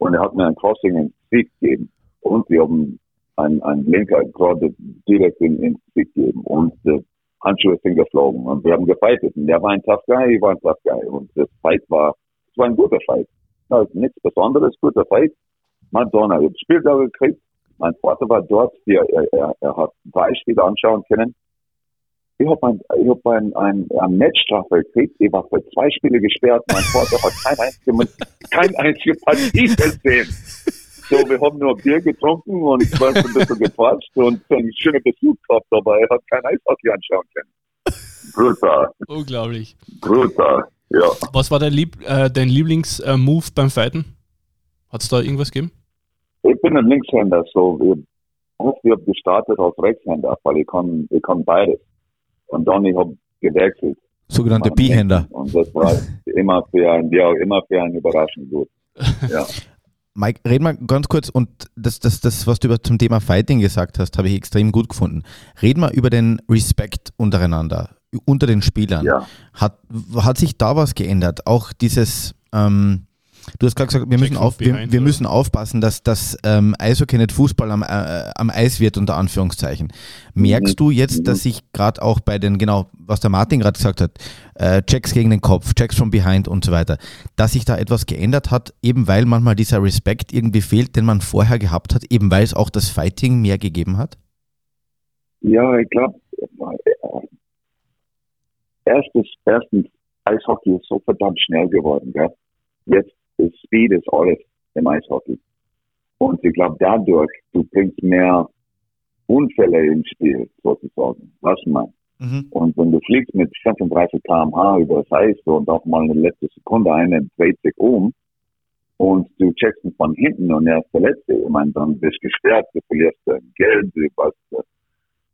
Und er hat mir ein Crossing ins Sieg gegeben. Und wir haben ein, ein Linker gerade direkt in, ins Sieg gegeben. Und die Handschuhe sind geflogen. Und wir haben gefightet. Und der war ein Tough Guy, ich war ein Tough Guy. Und das Fight war, es war ein guter Fight. Ja, nichts Besonderes, guter Fight. Madonna, habe Spieltag gekriegt. Mein Vater war dort, er, er, er hat drei Spiele anschauen können. Ich habe ein, ich hab ein, ein, ein Matchstrafe gekriegt. Ich war für zwei Spiele gesperrt. Mein Vater hat kein einzige, kein einzige Partie gesehen. So, wir haben nur Bier getrunken und ich war ein bisschen gequatscht und einen schönen Besuch gehabt dabei. Er hat kein Eishockey anschauen können. Brutal. Unglaublich. Brutal, ja. Was war dein, Lieb äh, dein Lieblingsmove äh, beim Fighten? Hat es da irgendwas gegeben? Ich bin ein Linkshänder, so ich, ich habe gestartet als Rechtshänder, weil ich kann, ich kann beides. Und dann ich habe gewechselt. Sogenannte B-Händer. Und das war immer für ein, ja, immer für ein überraschend gut. Ja. Mike, red mal ganz kurz und das, das, das, was du über zum Thema Fighting gesagt hast, habe ich extrem gut gefunden. Red mal über den Respekt untereinander, unter den Spielern. Ja. Hat, hat sich da was geändert? Auch dieses, ähm, Du hast gerade gesagt, wir müssen, auf, wir, wir müssen aufpassen, dass das ähm, Eishockey nicht Fußball am, äh, am Eis wird, unter Anführungszeichen. Merkst du jetzt, dass sich gerade auch bei den, genau, was der Martin gerade gesagt hat, äh, Checks gegen den Kopf, Checks from behind und so weiter, dass sich da etwas geändert hat, eben weil manchmal dieser Respekt irgendwie fehlt, den man vorher gehabt hat, eben weil es auch das Fighting mehr gegeben hat? Ja, ich glaube, erstens, erstens, Eishockey ist so verdammt schnell geworden. Gell? Jetzt Speed ist alles im Eishockey. Und ich glaube, dadurch, du bringst mehr Unfälle ins Spiel, sozusagen. Was man. Mhm. Und wenn du fliegst mit 35 km/h über das Eis und auch mal eine letzte Sekunde eine dreht sich um und du checkst ihn von hinten und er ist der Letzte, ich meine, dann bist du gesperrt, du verlierst dein Geld, du was, das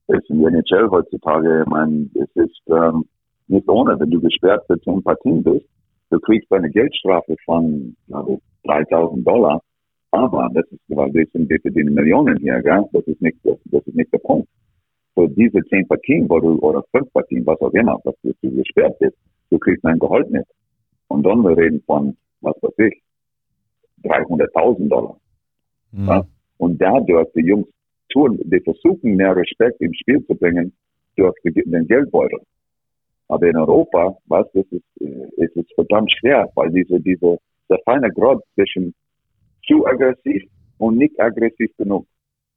ist in der NHL heutzutage, ich meine, es ist ähm, nicht ohne, wenn du gesperrt für zehn Partien bist, du kriegst eine Geldstrafe von, glaube 3000 Dollar. Aber das ist, weil wir sind wir verdienen Millionen hier, gell? Das ist nicht, das, das ist nicht der Punkt. So diese zehn Partien, wo du, oder fünf Partien, was auch immer, was du, du gesperrt bist, du kriegst ein Gehalt nicht. Und dann wir reden von, was weiß ich, 300.000 Dollar. Mhm. Ja? Und dadurch, die Jungs tun, die versuchen mehr Respekt ins Spiel zu bringen durch den Geldbeutel. Aber in Europa, was, das ist, äh, ist es verdammt schwer, weil diese, diese, der feine Grad zwischen zu aggressiv und nicht aggressiv genug.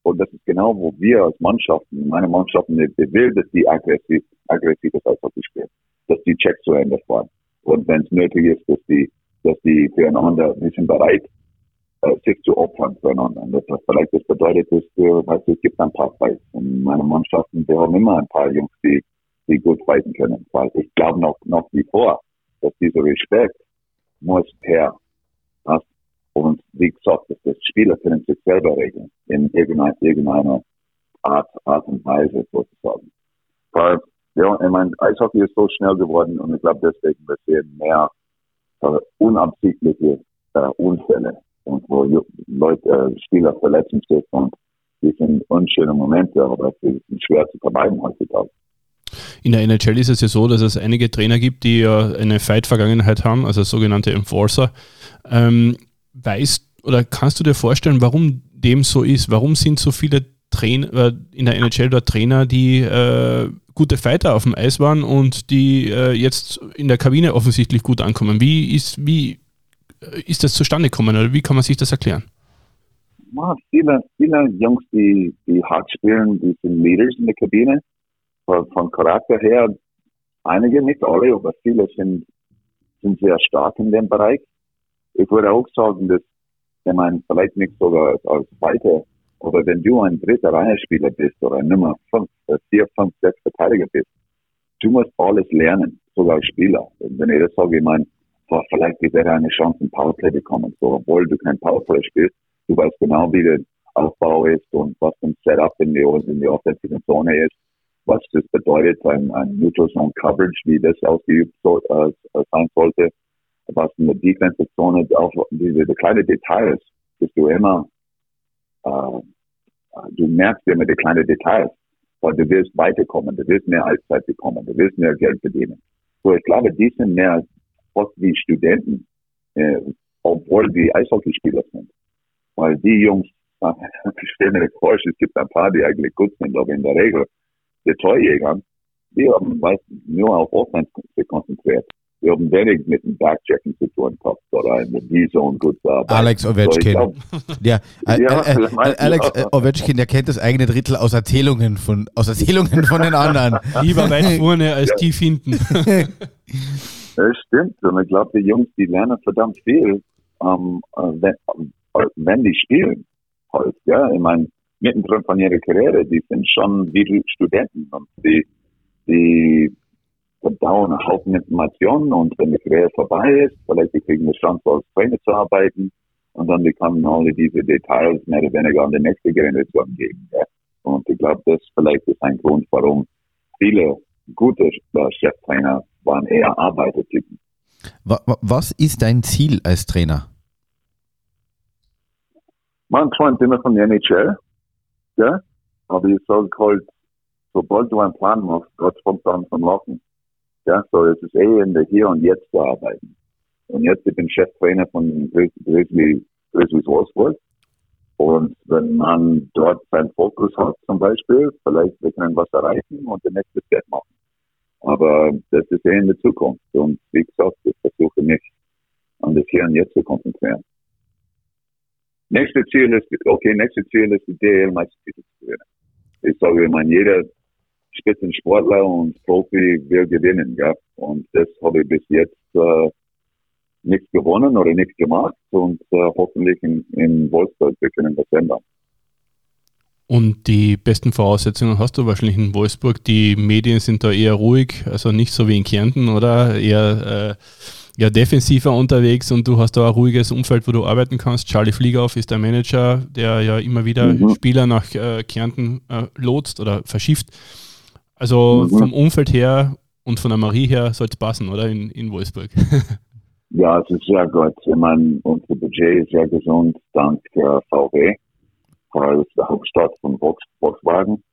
Und das ist genau, wo wir als Mannschaften, meine Mannschaften, die will, dass die aggressiv, aggressives Eishockey spielen, dass die Checks zu Ende fahren. Und wenn es nötig ist, dass die, dass die füreinander, wir sind bereit, äh, sich zu opfern füreinander. Und das, vielleicht das bedeutet, ist, äh, weißt du, es gibt ein paar Fights. Und meine Mannschaften, wir haben immer ein paar Jungs, die die gut fighten können. Weil ich glaube noch, noch wie vor, dass dieser Respekt muss her. Und wie gesagt, dass das Spieler können sich selber regeln in irgendeiner, irgendeiner Art, Art und Weise sozusagen. Weil, ja, ich meine, Eishockey ist so schnell geworden und ich glaube deswegen, wir mehr äh, unabsichtliche äh, Unfälle und wo Leute, äh, Spieler verletzen sich und die sind unschöne Momente, aber sie sind schwer zu vermeiden heutzutage. In der NHL ist es ja so, dass es einige Trainer gibt, die ja eine Fight-Vergangenheit haben, also sogenannte Enforcer. Ähm, weißt oder kannst du dir vorstellen, warum dem so ist? Warum sind so viele Trainer äh, in der NHL dort Trainer, die äh, gute Fighter auf dem Eis waren und die äh, jetzt in der Kabine offensichtlich gut ankommen? Wie ist, wie äh, ist das zustande gekommen oder wie kann man sich das erklären? Ja, viele, viele Jungs, die, die hart spielen, die sind Leaders in der Kabine. Von, von Charakter her, einige, nicht alle, aber viele sind, sind sehr stark in dem Bereich. Ich würde auch sagen, dass, wenn man vielleicht nicht sogar als Zweiter, oder wenn du ein dritter Reihenspieler bist oder ein Nummer 5, 4, 5, 6 Verteidiger bist, du musst alles lernen, sogar als Spieler. Wenn ich das sage, ich meine, vielleicht wäre eine Chance, ein Powerplay bekommen. So, obwohl du kein Powerplay spielst, du weißt genau, wie der Aufbau ist und was ein Setup in die, in die offensive Zone ist, was das bedeutet, ein, ein Neutral Zone Coverage, wie das ausgeübt so, äh, sein sollte, was in der Defensive Zone, auch diese die kleinen Details, dass du immer, äh, du merkst immer die kleinen Details, weil du willst weiterkommen, du willst mehr Eiszeit bekommen, du willst mehr Geld verdienen. So, ich glaube, die sind mehr fast wie Studenten, äh, obwohl die Eishockeyspieler sind. Weil die Jungs, ich stelle mir vor, es gibt ein paar, die eigentlich gut sind, aber in der Regel, die Torjäger, die haben meist nur auf Offense konzentriert. Wir haben wenig mit dem Backchecking zu tun gehabt oder in der D-Zone gut arbeiten. Alex Ovechkin. So, ja, äh, ja äh, äh, Alex. Ovechkin, der kennt das eigene Drittel aus Erzählungen von, aus Erzählungen von den anderen. Lieber weit vorne als ja. tief hinten. Das stimmt. Und ich glaube, die Jungs, die lernen verdammt viel, ähm, äh, wenn, äh, wenn die spielen. Halt, ja, ich meine, mittendrin von ihrer Karriere, die sind schon wie Studenten und die, die verdauen einen Haufen Informationen und wenn die Karriere vorbei ist, vielleicht die kriegen eine Chance als Trainer zu arbeiten und dann bekommen alle diese Details mehr oder weniger an die nächste Generation geben. Ja. Und ich glaube, das vielleicht ist ein Grund, warum viele gute Cheftrainer waren eher Arbeitertypen. Was ist dein Ziel als Trainer? Man träumt immer von der NHL, ja? aber ich sage halt, sobald du einen Plan machst, Gott fängt an von Laufen. Ja, so es ist eh in der Hier und Jetzt zu arbeiten. Und jetzt ich bin Cheftrainer von Grizzly, Grizzlies Wolfsburg. Und wenn man dort seinen Fokus hat zum Beispiel, vielleicht wir können was erreichen und den nächsten Step machen. Aber das ist eher in der Zukunft. Und wie gesagt, ich versuche mich an das Hier und Jetzt zu konzentrieren. Nächste Ziel ist, okay, nächste Ziel ist, die DL-Meistertitel zu gewinnen. Ich sage, meine, jeder Spitzensportler und Profi will gewinnen, ja. Und das habe ich bis jetzt äh, nichts gewonnen oder nichts gemacht und äh, hoffentlich in, in Wolfsburg wir können das ändern. Und die besten Voraussetzungen hast du wahrscheinlich in Wolfsburg. Die Medien sind da eher ruhig, also nicht so wie in Kärnten, oder? Eher äh, ja, defensiver unterwegs und du hast da ein ruhiges Umfeld, wo du arbeiten kannst. Charlie Fliegauf ist der Manager, der ja immer wieder mhm. Spieler nach äh, Kärnten äh, lotst oder verschifft. Also mhm. vom Umfeld her und von der Marie her soll es passen, oder? In, in Wolfsburg. ja, es ist sehr gut. Ich meine, unser Budget ist sehr gesund, dank äh, VW weil es der Hauptstadt von Volkswagen.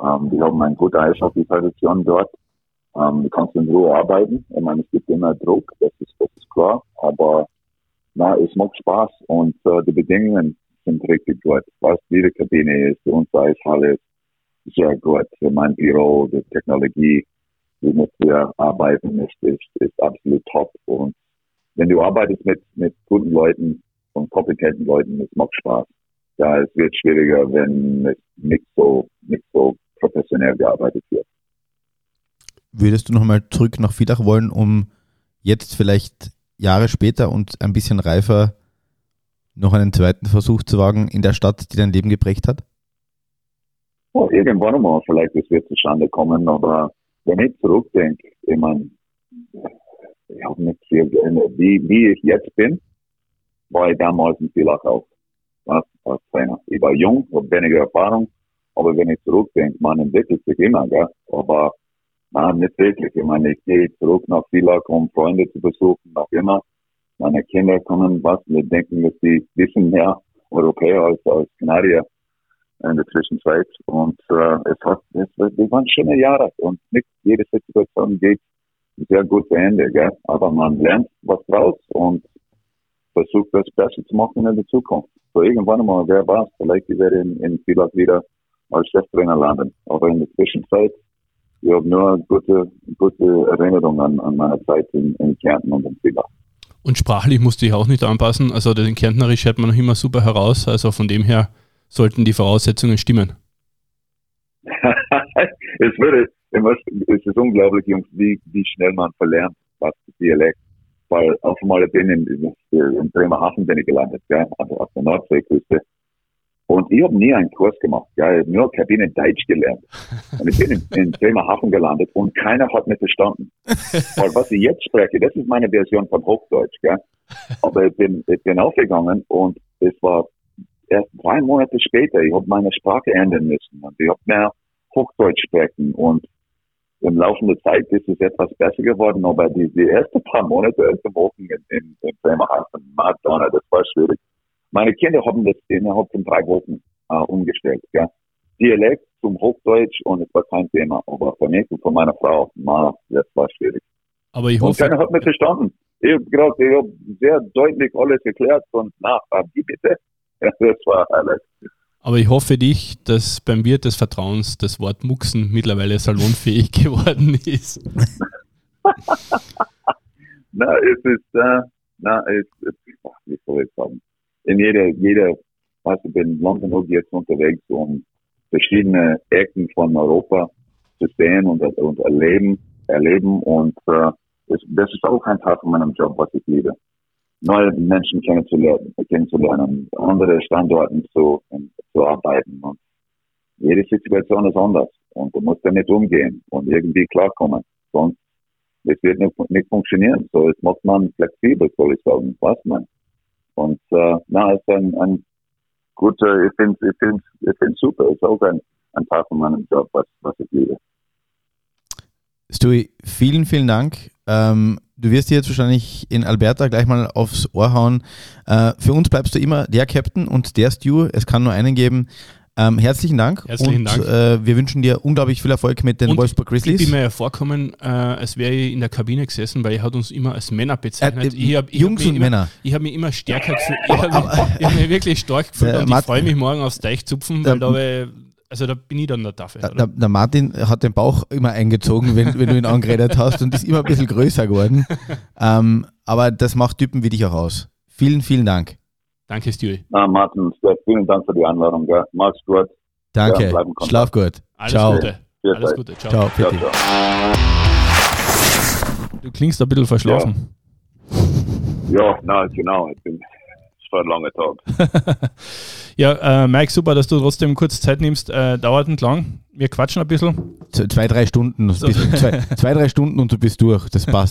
Ähm, die haben eine gute Eishockey-Tradition dort. Ähm, du kannst in Ruhe arbeiten. Ich meine, es gibt immer Druck, das ist, das ist klar. Aber na, es macht Spaß und äh, die Bedingungen sind richtig gut. Was die Kabine ist, unsere Eishalle ist sehr gut. Mein Büro, die Technologie, womit wir arbeiten, ist, ist, ist absolut top. Und wenn du arbeitest mit, mit guten Leuten und kompetenten Leuten, es macht Spaß ja, es wird schwieriger, wenn es nicht so, nicht so professionell gearbeitet wird. Würdest du nochmal zurück nach Villach wollen, um jetzt vielleicht Jahre später und ein bisschen reifer noch einen zweiten Versuch zu wagen in der Stadt, die dein Leben geprägt hat? Oh, irgendwann mal vielleicht es zustande kommen, aber wenn ich zurückdenke, ich meine, ich habe nicht viel geändert. Wie, wie ich jetzt bin, war ich damals in Villach auch als, als. Ich war jung, habe weniger Erfahrung, aber wenn ich zurückdenke, man entwickelt sich immer, gell? aber nein, nicht wirklich. Ich meine, ich gehe zurück nach Villach, um Freunde zu besuchen, nach immer. Meine Kinder kommen was, wir denken, dass die wissen mehr Europäer als, als Kanadier in der Zwischenzeit. Und äh, es hat, es, es waren schöne Jahre und nicht jede Situation geht sehr gut zu Ende, gell? aber man lernt was draus und versucht, das Beste zu machen in der Zukunft. So irgendwann einmal, wer weiß, vielleicht ich werde in, in Villach wieder als Cheftrainer landen. Aber in der Zwischenzeit, ich habe nur gute, gute Erinnerungen an, an meine Zeit in, in Kärnten und in Villach. Und sprachlich musste ich auch nicht anpassen. Also den Kärntnerisch hört man noch immer super heraus. Also von dem her sollten die Voraussetzungen stimmen. es würde, es ist unglaublich, Jungs, wie, wie schnell man verlernt, was Dialekt. Weil auf einmal bin ich in, in Bremerhaven bin ich gelandet, gell, also auf der Nordseeküste. Und ich habe nie einen Kurs gemacht. Ja, ich nur Kabine Deutsch gelernt. Und ich bin in, in Bremerhaven gelandet und keiner hat mich verstanden. Weil was ich jetzt spreche, das ist meine Version von Hochdeutsch. Gell? Aber ich bin, ich bin aufgegangen und es war erst drei Monate später, ich habe meine Sprache ändern müssen und ich habe mehr Hochdeutsch sprechen und im Laufe der Zeit ist es etwas besser geworden, aber die, die ersten paar Monate, erste Wochen in, in, in Bremerhaven, Madonna, das war schwierig. Meine Kinder haben das innerhalb von drei Wochen äh, umgestellt. Ja. Dialekt zum Hochdeutsch und es war kein Thema. Aber für mich und für meine Frau, ma, das war schwierig. Aber ich hoffe, und keiner hat mich verstanden. Ich habe gerade, ich habe sehr deutlich alles erklärt und na, wie bitte? Das war alles. Aber ich hoffe dich, dass beim Wirt des Vertrauens das Wort Muxen mittlerweile salonfähig geworden ist. na, es ist, äh, na, es, es, wie soll ich sagen? In jeder, jeder, du, bin lang genug jetzt unterwegs, um verschiedene Ecken von Europa zu sehen und, und erleben, erleben und äh, das, das ist auch ein Teil von meinem Job, was ich liebe. Neue Menschen kennenzulernen, kennenzulernen andere Standorte zu, zu arbeiten und jede Situation ist anders und du musst damit umgehen und irgendwie klarkommen. Sonst es wird nicht, nicht funktionieren. So, jetzt muss man flexibel, soll ich sagen. Was man? Und äh, na, ist ein, ein guter, ich finde ich find, ich find super, ist auch ein, ein Teil von meinem Job, was, was ich liebe. Stui, vielen, vielen Dank. Ähm, du wirst dir jetzt wahrscheinlich in Alberta gleich mal aufs Ohr hauen. Äh, für uns bleibst du immer der Captain und der Stu. Es kann nur einen geben. Ähm, herzlichen Dank. Herzlichen und, Dank. Äh, wir wünschen dir unglaublich viel Erfolg mit den und Wolfsburg Grizzlies. Ich bin mir ja vorkommen, äh, als wäre ich in der Kabine gesessen, weil er hat uns immer als Männer bezeichnet. Äh, ich hab, ich Jungs und immer, Männer. Ich habe mich immer stärker gefühlt. Ich habe mich, hab mich, wirklich stark gefühlt und ich freue mich morgen aufs Teichzupfen, weil Der- da, also da bin ich dann der dafür. Der, der, der Martin hat den Bauch immer eingezogen, wenn, wenn du ihn angeredet hast und ist immer ein bisschen größer geworden. Ähm, aber das macht Typen wie dich auch aus. Vielen, vielen Dank. Danke, Stewie. Na, Martin, Steph, vielen Dank für die Einladung. Gell. Mach's gut. Danke. Ja. Schlaf gut. Alles Ciao. Gute. Alles. Gute. Ciao. Ciao. Ciao, ciao. Du klingst ein bisschen verschlafen. Ja, na, genau. Ich bin, es war ein langer Tag. Ja, äh, Mike, super, dass du trotzdem kurz Zeit nimmst. Äh, dauert nicht lang. Wir quatschen ein bisschen. Z- Zwei, drei Stunden. So. Bis, zwei, zwei, drei Stunden und du bist durch. Das passt.